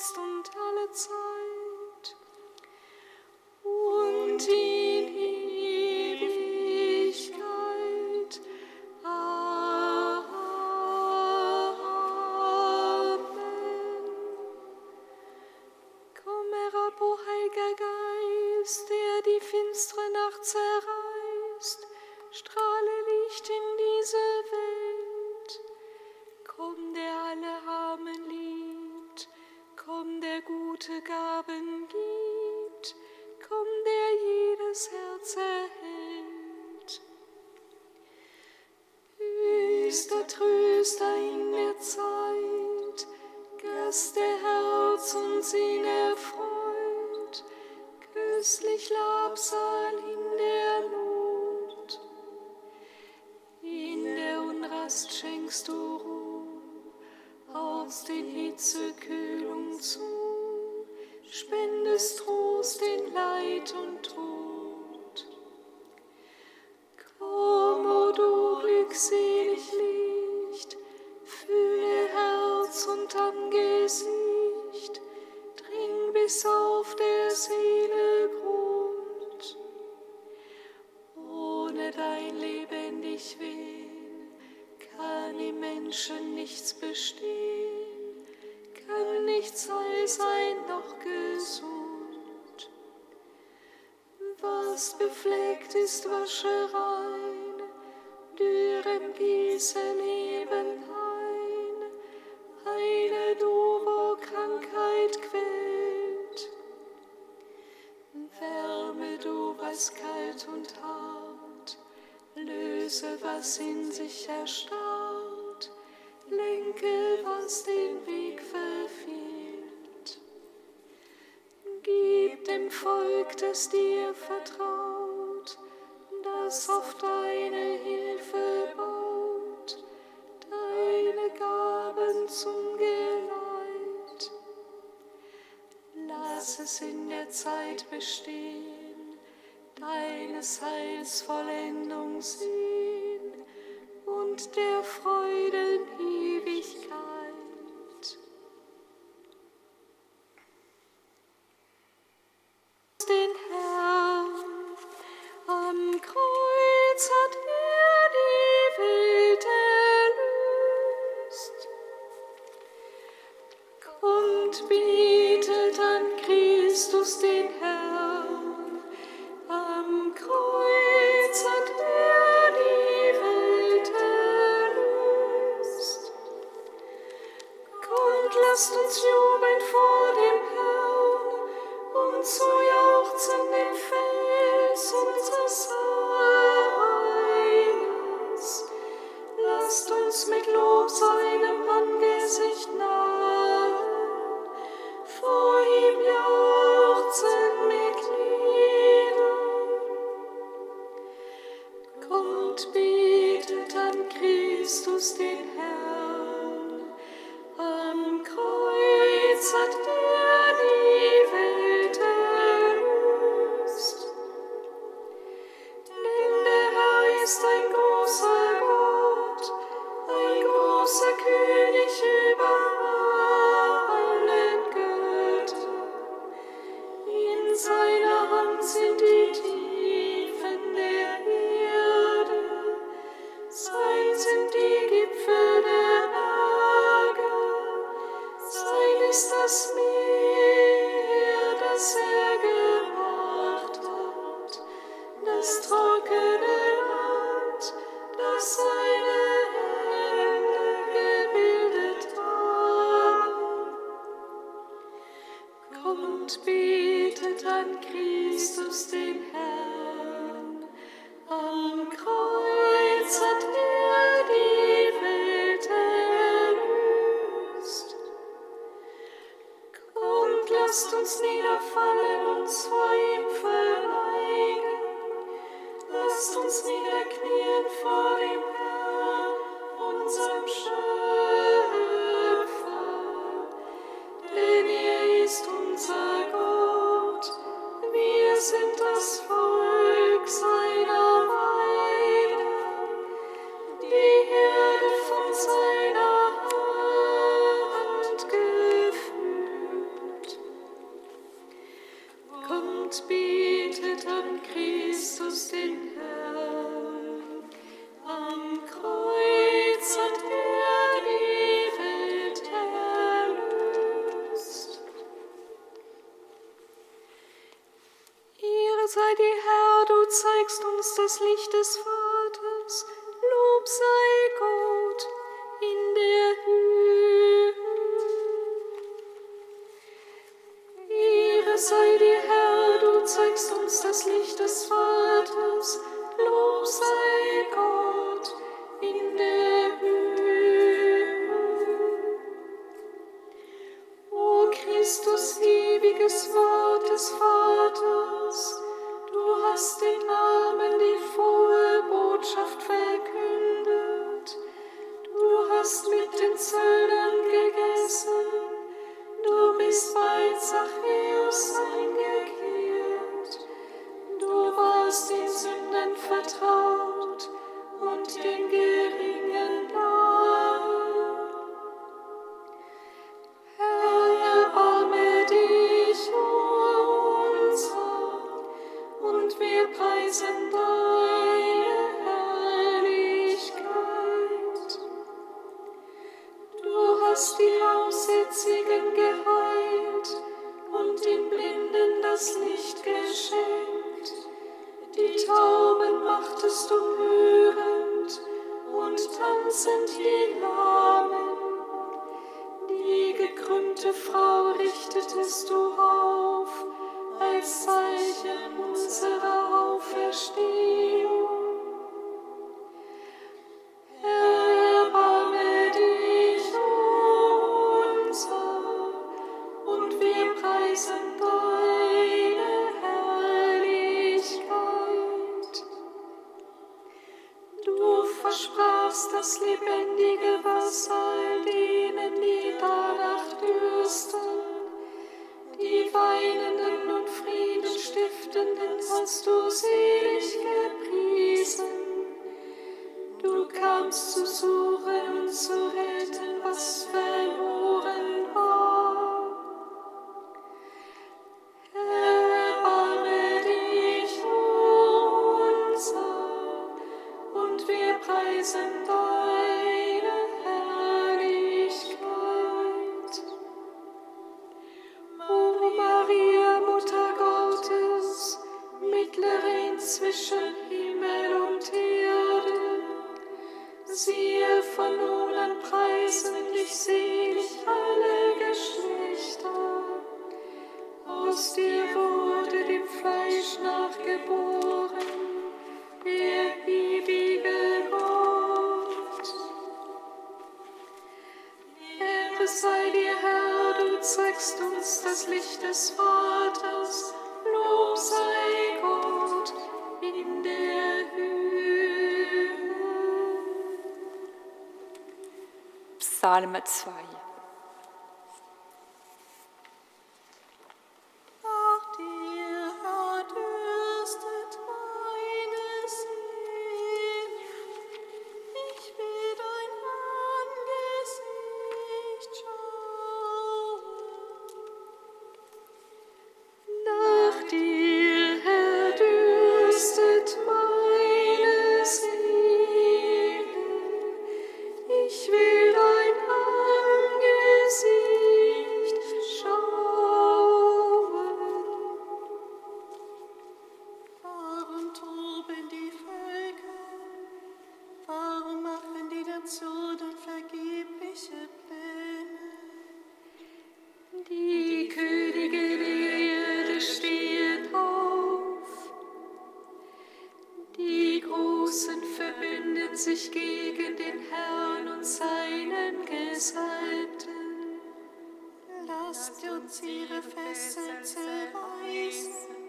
auch jetzt gute Gaben gibt, komm, der jedes Herz erhält. Höchster Tröster in der Zeit, Gast der Herz und Sinn erfreut, köstlich Labsal in der Not. In der Unrast schenkst du Ruhe, aus den Hitze Kühlung zu, spendest Trost in Leid und Tod. Komm, o du glückselig Licht, fühle Herz und Angesicht, dring bis auf der Seele Grund. Ohne dein lebendig Wehen kann im Menschen nichts bestehen, nichts heil sein noch gesund. Was befleckt ist, wasche rein, dürrem gieße Leben ein, heile du, wo Krankheit quält. Wärme du, was kalt und hart, löse, was in sich erstarrt, lenke, was den Weg verfehlt. Volk, das dir vertraut, das auf deine Hilfe baut, deine Gaben zum Geleit. Lass es in der Zeit bestehen, deines Heils Vollendung sehen und der Freuden Ewigkeit. dir, Herr, du zeigst uns das Licht des Vaters. Lob sei Gott in der Höhe. Psalm 2 gegen den Herrn und seinen Gesalbten. Lasst uns ihre Fesseln zerreißen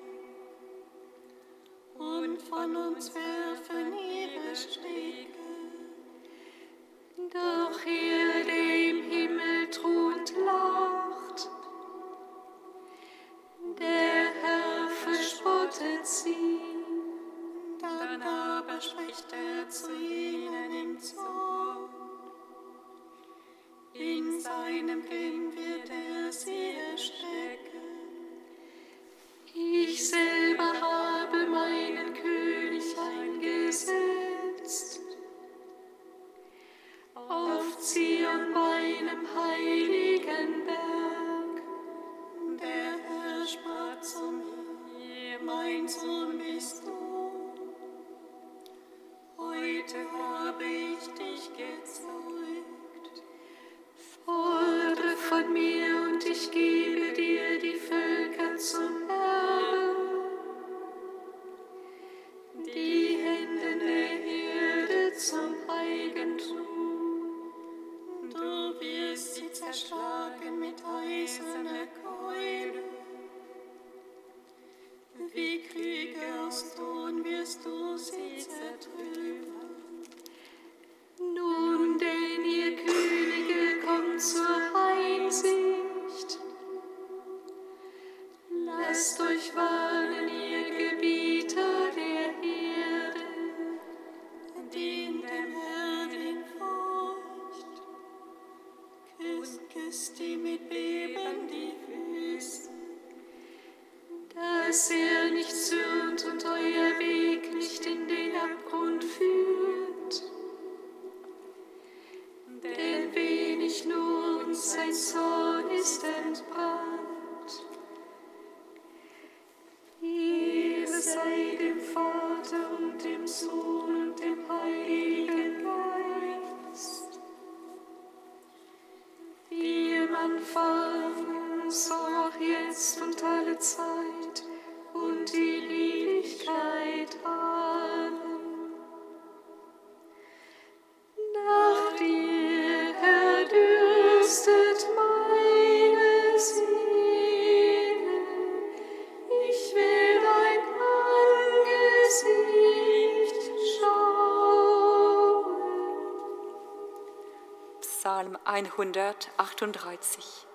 und von uns werfen ihre Stege. Doch ihr, der im Himmel thront, lacht. Der Herr verspottet sie. Dann aber spricht er zu ihnen im Zorn. In seinem Grimm wird er sie erschrecken. Ich selber habe meinen König eingesetzt. Auf Zion meinem heiligen Berg. Der Herr sprach zu mir, mein Sohn bist du. Güte habe ich dich gezogen. 138.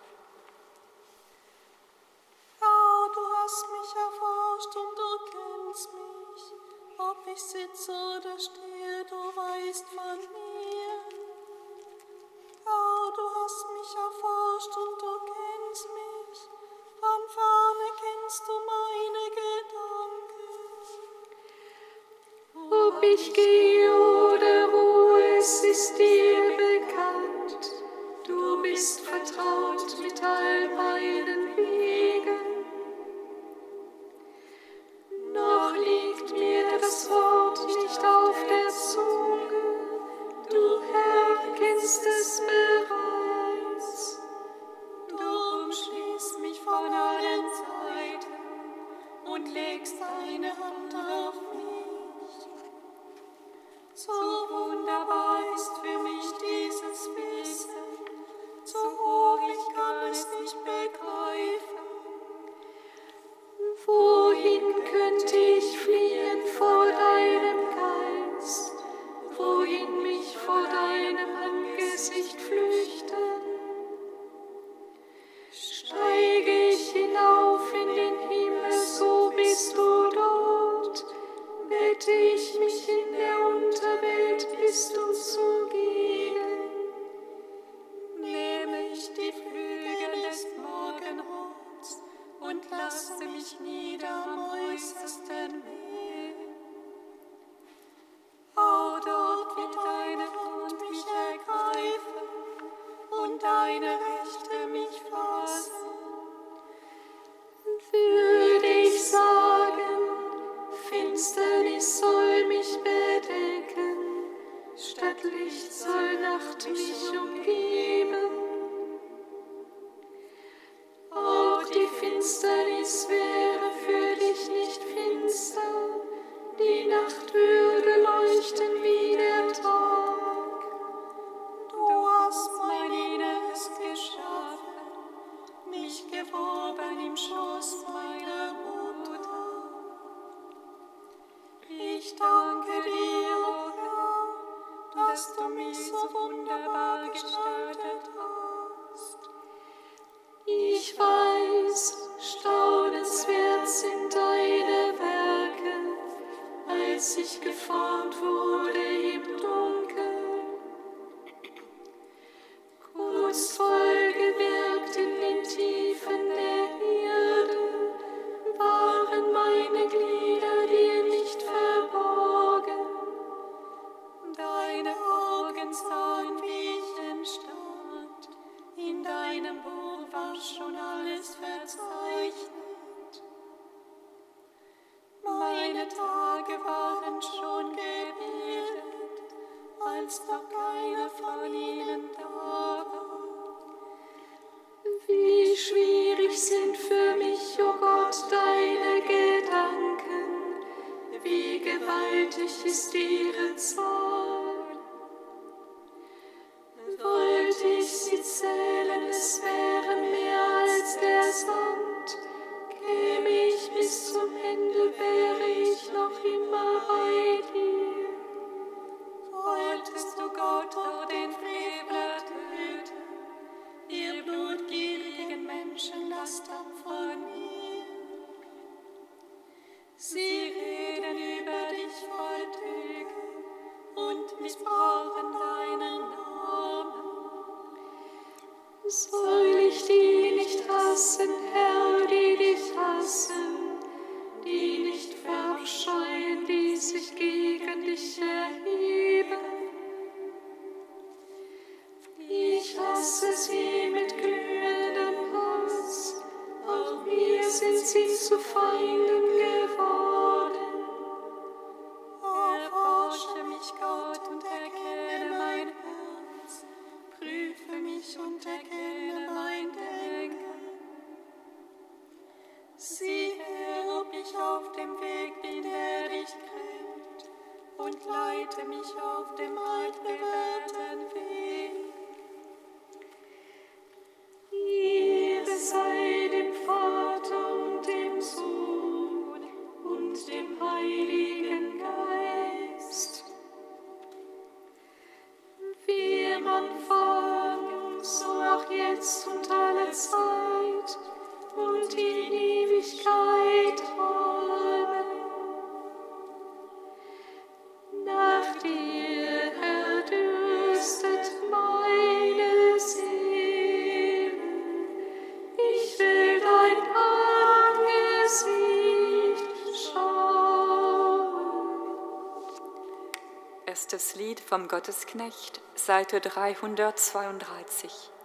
vom Gottesknecht, Seite 332.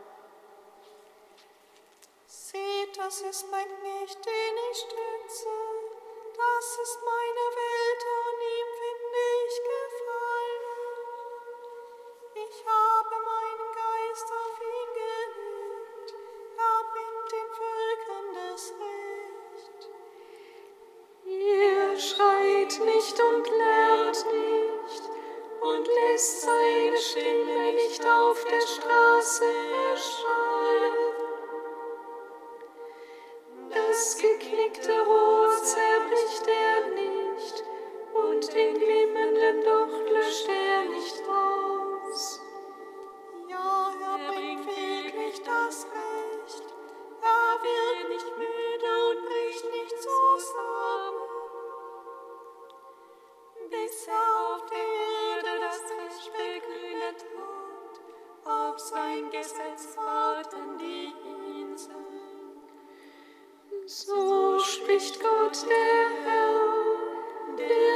Das geknickte Rohr zerbricht er nicht und den glimmenden Docht löscht er nicht aus. Ja, er bringt wirklich das Recht, er wird nicht müde und bricht nicht zusammen, bis er auf der auf sein Gesetz warten die. So spricht Gott der Herr, der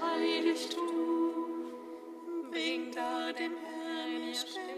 Heiligtum, bring da dem Herrn ihr Schwert.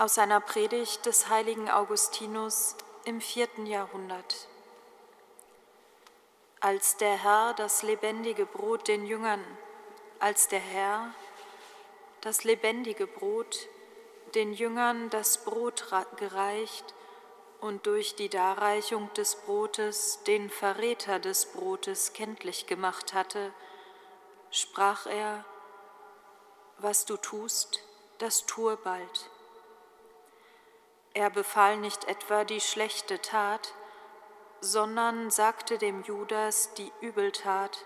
Aus einer Predigt des heiligen Augustinus im vierten Jahrhundert. Als der Herr das lebendige Brot den Jüngern, als der Herr das lebendige Brot den Jüngern das Brot gereicht und durch die Darreichung des Brotes den Verräter des Brotes kenntlich gemacht hatte, sprach er, was du tust, das tue bald. Er befahl nicht etwa die schlechte Tat, sondern sagte dem Judas die Übeltat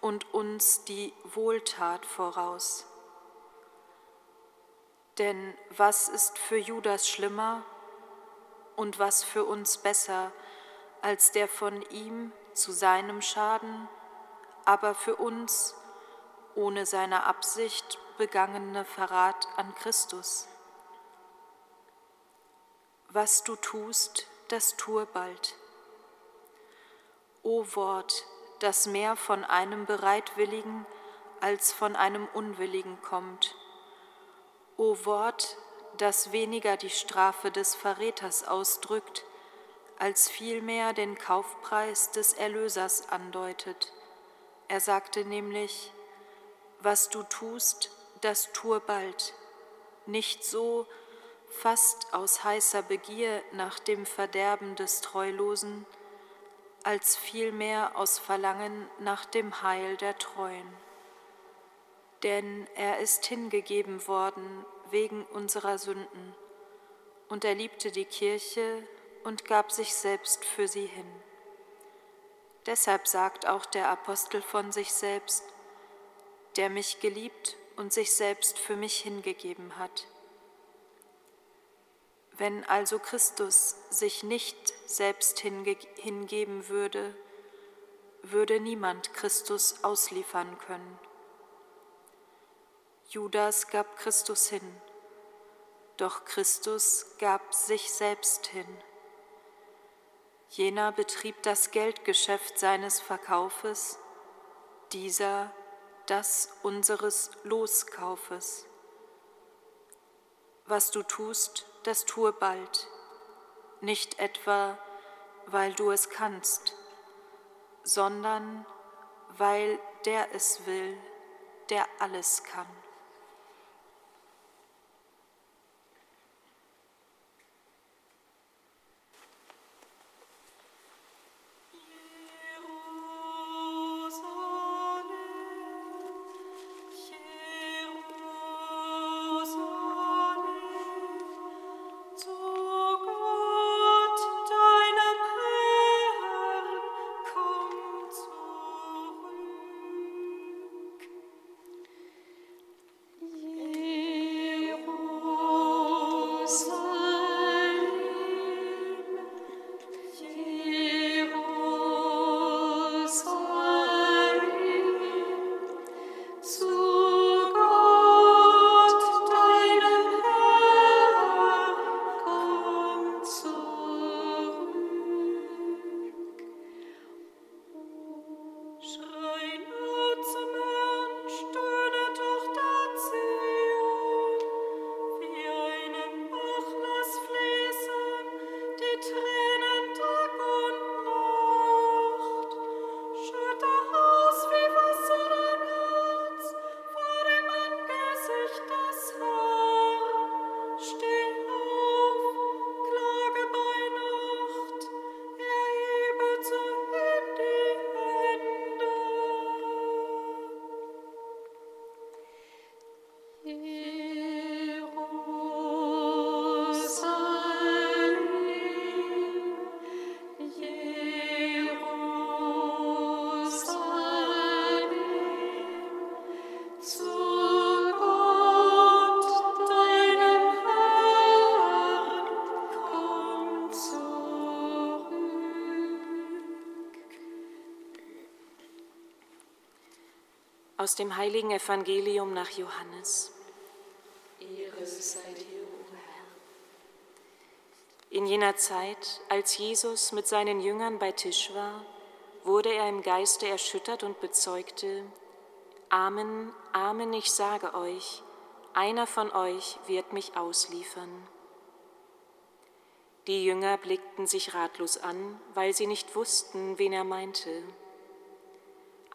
und uns die Wohltat voraus. Denn was ist für Judas schlimmer, Und was für uns besser als der von ihm zu seinem Schaden, aber für uns ohne seine Absicht begangene Verrat an Christus? Was du tust, das tue bald. O Wort, das mehr von einem Bereitwilligen als von einem Unwilligen kommt. O Wort, das weniger die Strafe des Verräters ausdrückt, als vielmehr den Kaufpreis des Erlösers andeutet. Er sagte nämlich, was du tust, das tue bald, nicht so fast aus heißer Begier nach dem Verderben des Treulosen, als vielmehr aus Verlangen nach dem Heil der Treuen. Denn er ist hingegeben worden wegen unserer Sünden, und er liebte die Kirche und gab sich selbst für sie hin. Deshalb sagt auch der Apostel von sich selbst, der mich geliebt und sich selbst für mich hingegeben hat. Wenn also Christus sich nicht selbst hinge hingeben würde, würde niemand Christus ausliefern können. Judas gab Christus hin, doch Christus gab sich selbst hin. Jener betrieb das Geldgeschäft seines Verkaufes, dieser das unseres Loskaufes. Was du tust, das tue bald, nicht etwa, weil du es kannst, sondern weil der es will, der alles kann. Aus dem heiligen Evangelium nach Johannes. Ehre sei dir, o Herr. In jener Zeit, als Jesus mit seinen Jüngern bei Tisch war, wurde er im Geiste erschüttert und bezeugte, Amen, Amen, ich sage euch, einer von euch wird mich ausliefern. Die Jünger blickten sich ratlos an, weil sie nicht wussten, wen er meinte.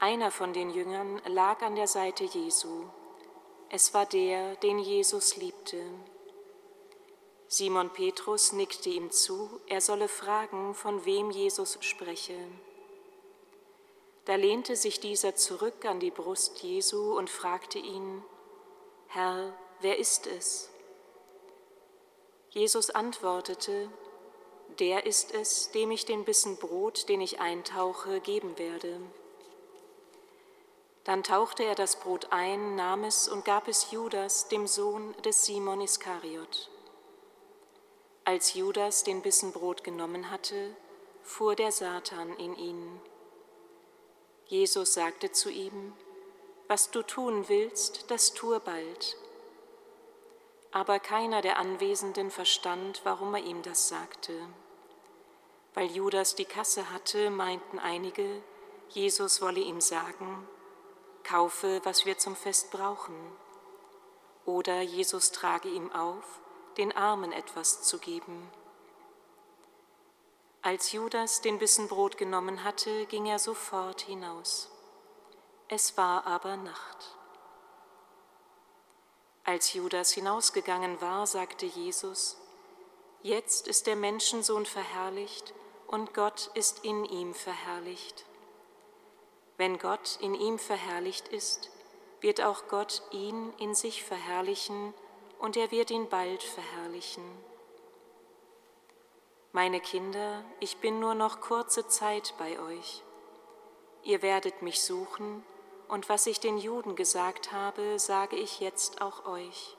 Einer von den Jüngern lag an der Seite Jesu. Es war der, den Jesus liebte. Simon Petrus nickte ihm zu, er solle fragen, von wem Jesus spreche. Da lehnte sich dieser zurück an die Brust Jesu und fragte ihn, Herr, wer ist es? Jesus antwortete, der ist es, dem ich den Bissen Brot, den ich eintauche, geben werde. Dann tauchte er das Brot ein, nahm es und gab es Judas, dem Sohn des Simon Iskariot. Als Judas den Bissen Brot genommen hatte, fuhr der Satan in ihn. Jesus sagte zu ihm, Was du tun willst, das tue bald. Aber keiner der Anwesenden verstand, warum er ihm das sagte. Weil Judas die Kasse hatte, meinten einige, Jesus wolle ihm sagen, kaufe, was wir zum Fest brauchen. Oder Jesus trage ihm auf, den Armen etwas zu geben. Als Judas den Bissen Brot genommen hatte, ging er sofort hinaus. Es war aber Nacht. Als Judas hinausgegangen war, sagte Jesus, Jetzt ist der Menschensohn verherrlicht und Gott ist in ihm verherrlicht. Wenn Gott in ihm verherrlicht ist, wird auch Gott ihn in sich verherrlichen und er wird ihn bald verherrlichen. Meine Kinder, ich bin nur noch kurze Zeit bei euch. Ihr werdet mich suchen, und was ich den Juden gesagt habe, sage ich jetzt auch euch.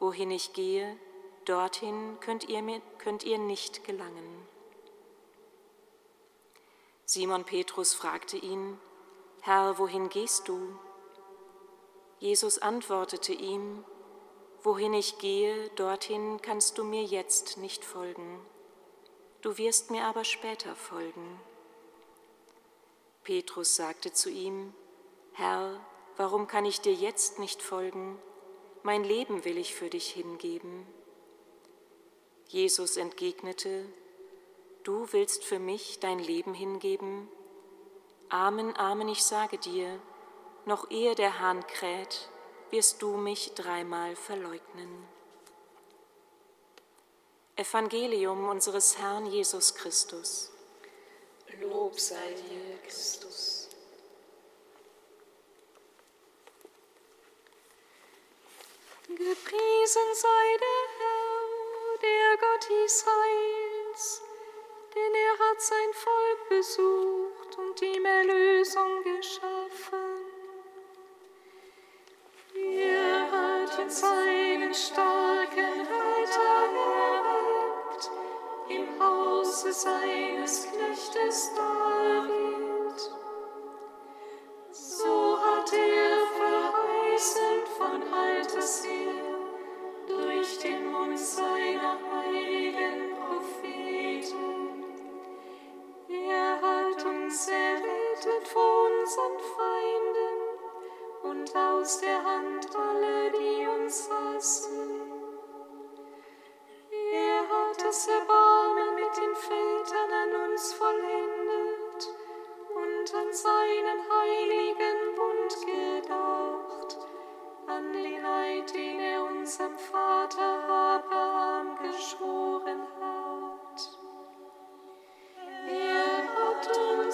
Wohin ich gehe, dorthin könnt ihr, könnt ihr nicht gelangen. Simon Petrus fragte ihn, Herr, wohin gehst du? Jesus antwortete ihm, Wohin ich gehe, dorthin kannst du mir jetzt nicht folgen. Du wirst mir aber später folgen. Petrus sagte zu ihm, Herr, warum kann ich dir jetzt nicht folgen? Mein Leben will ich für dich hingeben. Jesus entgegnete, Du willst für mich dein Leben hingeben? Amen, Amen, ich sage dir, noch ehe der Hahn kräht, wirst du mich dreimal verleugnen. Evangelium unseres Herrn Jesus Christus. Lob sei dir, Christus. Gepriesen sei der Herr, der Gott Israels, denn er hat sein Volk besucht und ihm Erlösung geschaffen. Er hat in seinen starken Reiter erweckt, im Hause seines Knechtes David. So hat er verheißen von Alters her durch den Mund seiner heiligen uns errettet vor unseren Feinden und aus der Hand alle, die uns hassen. Er hat das Erbarmen mit den Vätern an uns vollendet und an seinen heiligen Bund gedacht, an den Eid, den er unserem Vater Abraham geschworen hat.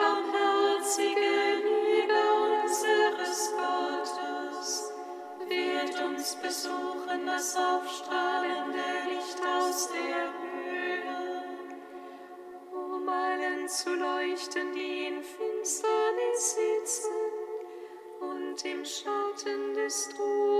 barmherzige Liebe unseres Gottes wird uns besuchen das aufstrahlende Licht aus der Höhe, um allen zu leuchten, die in Finsternis sitzen und im Schatten des Todes,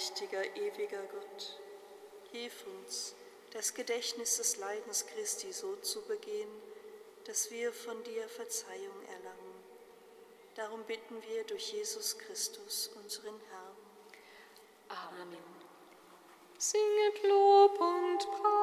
Allmächtiger, ewiger Gott, hilf uns, das Gedächtnis des Leidens Christi so zu begehen, dass wir von dir Verzeihung erlangen. Darum bitten wir durch Jesus Christus, unseren Herrn. Amen. Singet Lob und Preis.